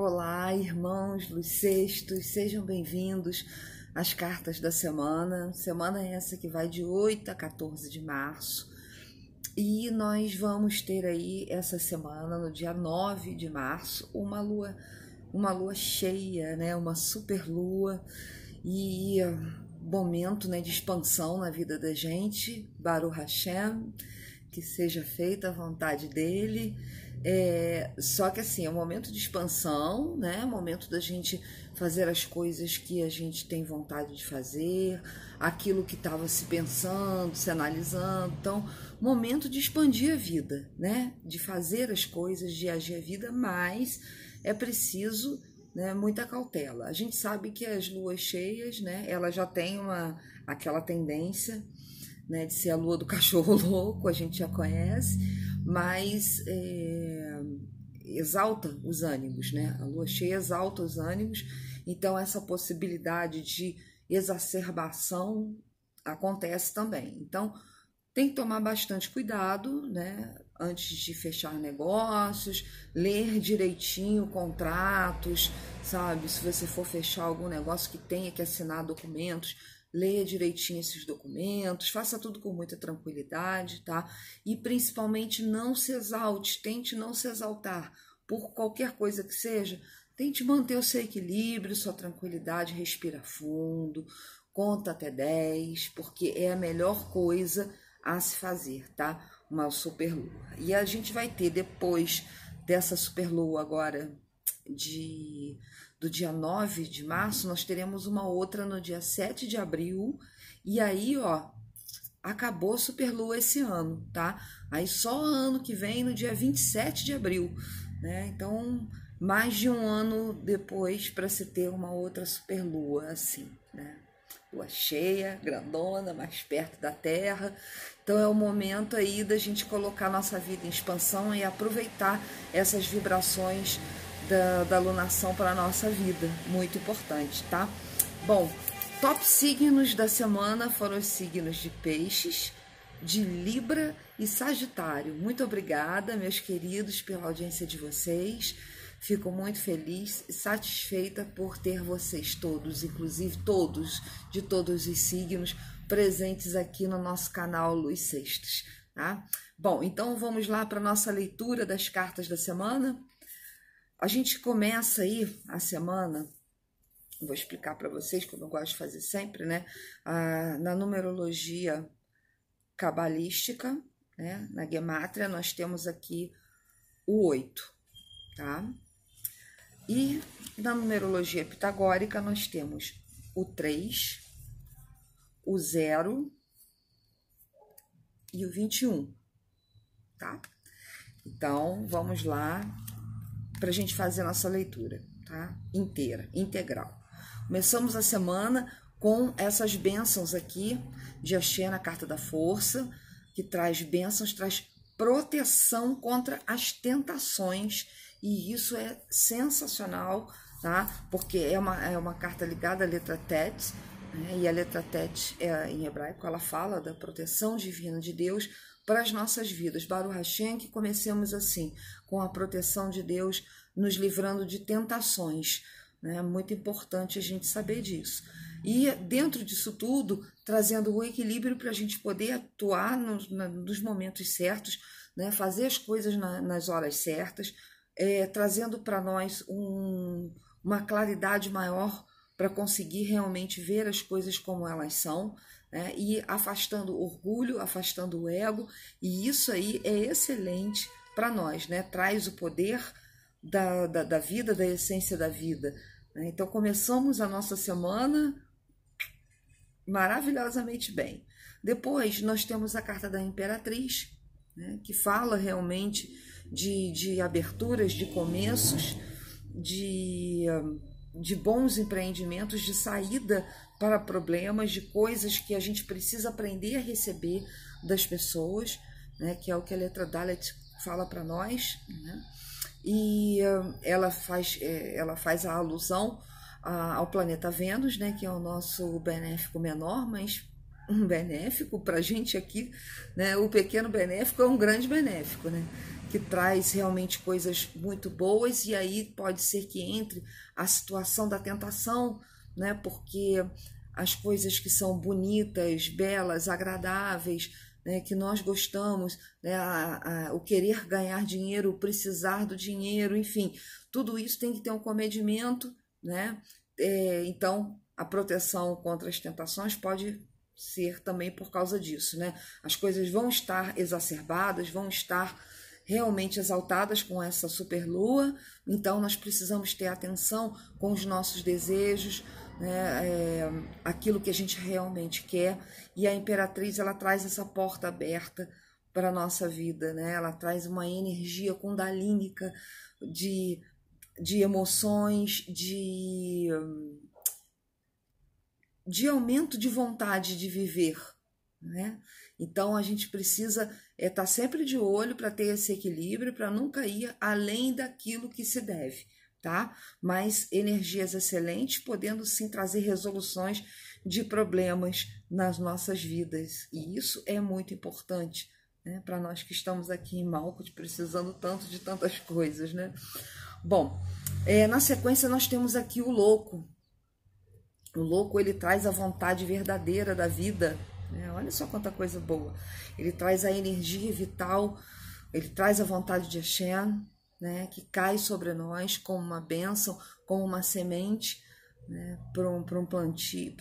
Olá, irmãos Luz Sextos, sejam bem-vindos às cartas da semana. Semana essa que vai de 8 a 14 de março. E nós vamos ter aí essa semana, no dia 9 de março, uma lua, uma lua cheia, né? Uma super lua e momento, né, de expansão na vida da gente. Baruch Hashem, que seja feita a vontade dele é, só que assim, é um momento de expansão, né? É um momento da gente fazer as coisas que a gente tem vontade de fazer, aquilo que estava se pensando, se analisando. Então, momento de expandir a vida, né? De fazer as coisas, de agir a vida, mas é preciso né, muita cautela. A gente sabe que as luas cheias, né? Ela já tem uma aquela tendência né, de ser a lua do cachorro louco, a gente já conhece, mas é, exalta os ânimos, né? A lua cheia exalta os ânimos, então essa possibilidade de exacerbação acontece também. Então tem que tomar bastante cuidado, né? Antes de fechar negócios, ler direitinho contratos, sabe? Se você for fechar algum negócio que tenha que assinar documentos, leia direitinho esses documentos, faça tudo com muita tranquilidade, tá? E principalmente não se exalte, tente não se exaltar por qualquer coisa que seja. Tente manter o seu equilíbrio, sua tranquilidade, respira fundo, conta até 10, porque é a melhor coisa a se fazer, tá? Uma superlua. E a gente vai ter depois dessa superlua agora de do dia 9 de março, nós teremos uma outra no dia 7 de abril. E aí, ó, acabou a Superlua esse ano, tá? Aí só ano que vem, no dia 27 de abril, né? Então, mais de um ano depois para se ter uma outra Superlua assim, né? Lua cheia, grandona, mais perto da Terra. Então é o momento aí da gente colocar nossa vida em expansão e aproveitar essas vibrações da, da alunação para a nossa vida. Muito importante, tá? Bom, top signos da semana foram os signos de Peixes, de Libra e Sagitário. Muito obrigada, meus queridos, pela audiência de vocês. Fico muito feliz e satisfeita por ter vocês todos, inclusive todos de todos os signos, presentes aqui no nosso canal Luz Sextos. Tá? Bom, então vamos lá para a nossa leitura das cartas da semana. A gente começa aí a semana, vou explicar para vocês, como eu gosto de fazer sempre, né? Ah, na numerologia cabalística, né? Na gemátria, nós temos aqui o 8, tá? E na numerologia pitagórica, nós temos o 3, o 0 e o 21, tá? Então, vamos lá para a gente fazer a nossa leitura, tá? Inteira, integral. Começamos a semana com essas bênçãos aqui de Axé na Carta da Força, que traz bênçãos, traz proteção contra as tentações, e isso é sensacional, tá? Porque é uma, é uma carta ligada à letra Tet, né? e a letra Tet é, em hebraico, ela fala da proteção divina de Deus para as nossas vidas. Baruch Hashem, que comecemos assim, com a proteção de Deus, nos livrando de tentações. Né? É muito importante a gente saber disso. E dentro disso tudo, trazendo o equilíbrio para a gente poder atuar nos, nos momentos certos, né? fazer as coisas na, nas horas certas, é, trazendo para nós um, uma claridade maior para conseguir realmente ver as coisas como elas são né? e afastando orgulho, afastando o ego, e isso aí é excelente para nós, né? traz o poder da, da, da, vida, da essência da vida. Né? Então começamos a nossa semana maravilhosamente bem. Depois nós temos a carta da Imperatriz, né? que fala realmente de, de aberturas, de começos, de, de bons empreendimentos, de saída para problemas, de coisas que a gente precisa aprender a receber das pessoas, né, que é o que a letra Dalet fala para nós, né? E uh, ela faz é, ela faz a alusão ao planeta Vênus, né, que é o nosso benéfico menor, mas um benéfico para a gente aqui, né? O pequeno benéfico é um grande benéfico, né? Que traz realmente coisas muito boas e aí pode ser que entre a situação da tentação, né? Porque as coisas que são bonitas, belas, agradáveis, né, que nós gostamos, né, a, a, o querer ganhar dinheiro, o precisar do dinheiro, enfim, tudo isso tem que ter um comedimento, né? É, então, a proteção contra as tentações pode ser também por causa disso, né? As coisas vão estar exacerbadas, vão estar realmente exaltadas com essa superlua, então nós precisamos ter atenção com os nossos desejos, né, é, aquilo que a gente realmente quer. E a Imperatriz ela traz essa porta aberta para a nossa vida, né? ela traz uma energia kundalínica de, de emoções, de, de aumento de vontade de viver. Né? Então a gente precisa estar é, tá sempre de olho para ter esse equilíbrio, para nunca ir além daquilo que se deve tá? Mas energias excelentes, podendo sim trazer resoluções de problemas nas nossas vidas. E isso é muito importante, né? Para nós que estamos aqui em Malcos, precisando tanto de tantas coisas, né? Bom, é, na sequência nós temos aqui o louco. O louco ele traz a vontade verdadeira da vida. Né? Olha só quanta coisa boa. Ele traz a energia vital, ele traz a vontade de Hashem, né, que cai sobre nós como uma bênção, como uma semente né, para um, um plantio,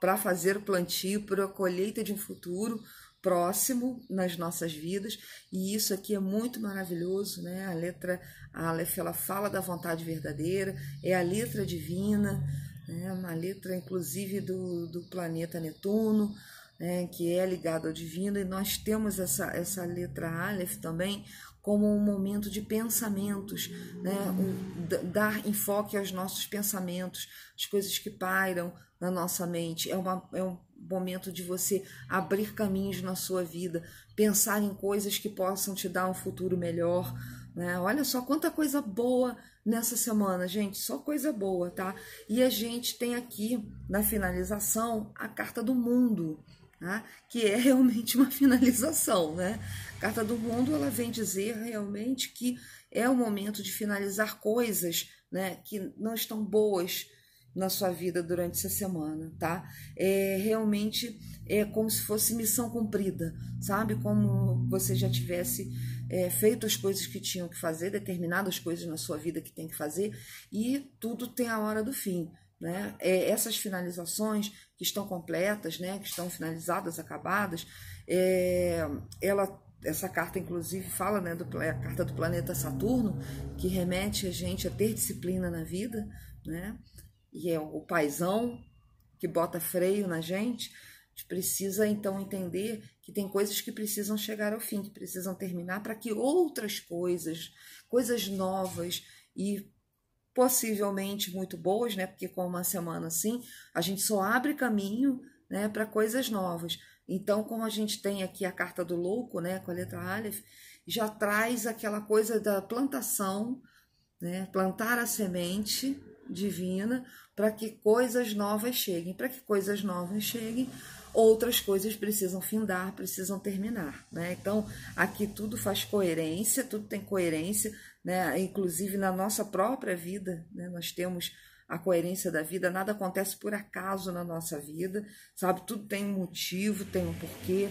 para fazer o plantio, para a colheita de um futuro próximo nas nossas vidas, e isso aqui é muito maravilhoso, né? A letra Aleph, ela fala da vontade verdadeira, é a letra divina, né? uma letra inclusive do, do planeta Netuno, né? que é ligado ao divino, e nós temos essa, essa letra Aleph também como um momento de pensamentos, né? Um, dar enfoque aos nossos pensamentos, as coisas que pairam na nossa mente. É, uma, é um momento de você abrir caminhos na sua vida, pensar em coisas que possam te dar um futuro melhor. Né? Olha só quanta coisa boa nessa semana, gente, só coisa boa, tá? E a gente tem aqui na finalização a carta do mundo né? que é realmente uma finalização. Né? A Carta do Mundo ela vem dizer realmente que é o momento de finalizar coisas né, que não estão boas na sua vida durante essa semana, tá? É realmente é como se fosse missão cumprida, sabe? Como você já tivesse é, feito as coisas que tinham que fazer, determinadas coisas na sua vida que tem que fazer, e tudo tem a hora do fim. Né? É, essas finalizações que estão completas, né, que estão finalizadas, acabadas, é, ela, essa carta inclusive fala, né, do, a carta do planeta Saturno, que remete a gente a ter disciplina na vida, né, e é o paisão que bota freio na gente, a gente precisa então entender que tem coisas que precisam chegar ao fim, que precisam terminar para que outras coisas, coisas novas e possivelmente muito boas, né? Porque com uma semana assim, a gente só abre caminho, né, para coisas novas. Então, como a gente tem aqui a carta do louco, né, com a letra Aleph, já traz aquela coisa da plantação, né, plantar a semente divina para que coisas novas cheguem. Para que coisas novas cheguem, outras coisas precisam findar, precisam terminar, né? Então, aqui tudo faz coerência, tudo tem coerência, né? Inclusive na nossa própria vida, né? Nós temos a coerência da vida, nada acontece por acaso na nossa vida, sabe? Tudo tem um motivo, tem um porquê.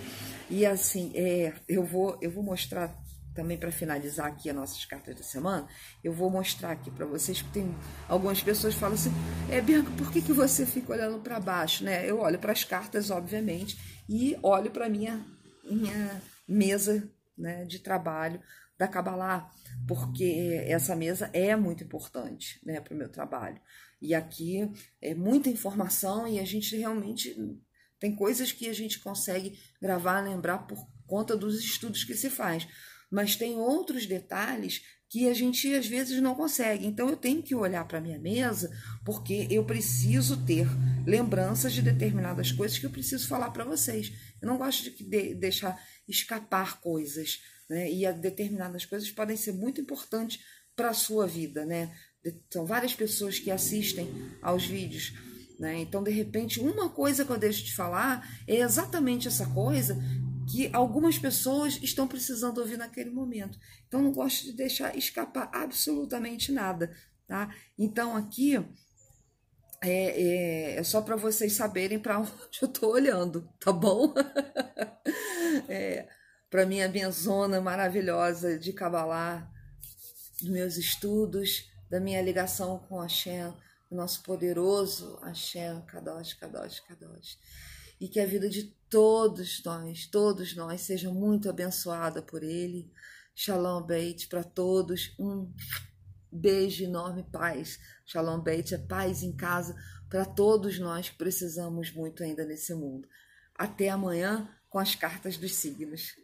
E assim, é, eu vou eu vou mostrar também para finalizar aqui as nossas cartas da semana, eu vou mostrar aqui para vocês, porque tem algumas pessoas que falam assim, é Bianca, por que, que você fica olhando para baixo, né? Eu olho para as cartas, obviamente, e olho para minha minha mesa, né, de trabalho da Kabbalah, porque essa mesa é muito importante, né, para o meu trabalho. E aqui é muita informação e a gente realmente tem coisas que a gente consegue gravar, lembrar por conta dos estudos que se faz mas tem outros detalhes que a gente às vezes não consegue. Então eu tenho que olhar para minha mesa porque eu preciso ter lembranças de determinadas coisas que eu preciso falar para vocês. Eu não gosto de, de deixar escapar coisas, né? E determinadas coisas podem ser muito importantes para a sua vida, né? São várias pessoas que assistem aos vídeos Né? Então, de repente, uma coisa que eu deixo de falar é exatamente essa coisa que algumas pessoas estão precisando ouvir naquele momento. Então, não gosto de deixar escapar absolutamente nada. Tá? Então, aqui é, é, é só para vocês saberem para onde eu estou olhando, tá bom? é, para minha minha zona maravilhosa de Kabbalah, dos meus estudos, da minha ligação com Hashem, o nosso poderoso Hashem, Kadosh, Kadosh, Kadosh. E que a vida de todos nós, todos nós, seja muito abençoada por Ele. Shalom Beit para todos. Um Beijo enorme, paz. Shalom Beit é paz em casa para todos nós que precisamos muito ainda nesse mundo. Até amanhã com as cartas dos signos.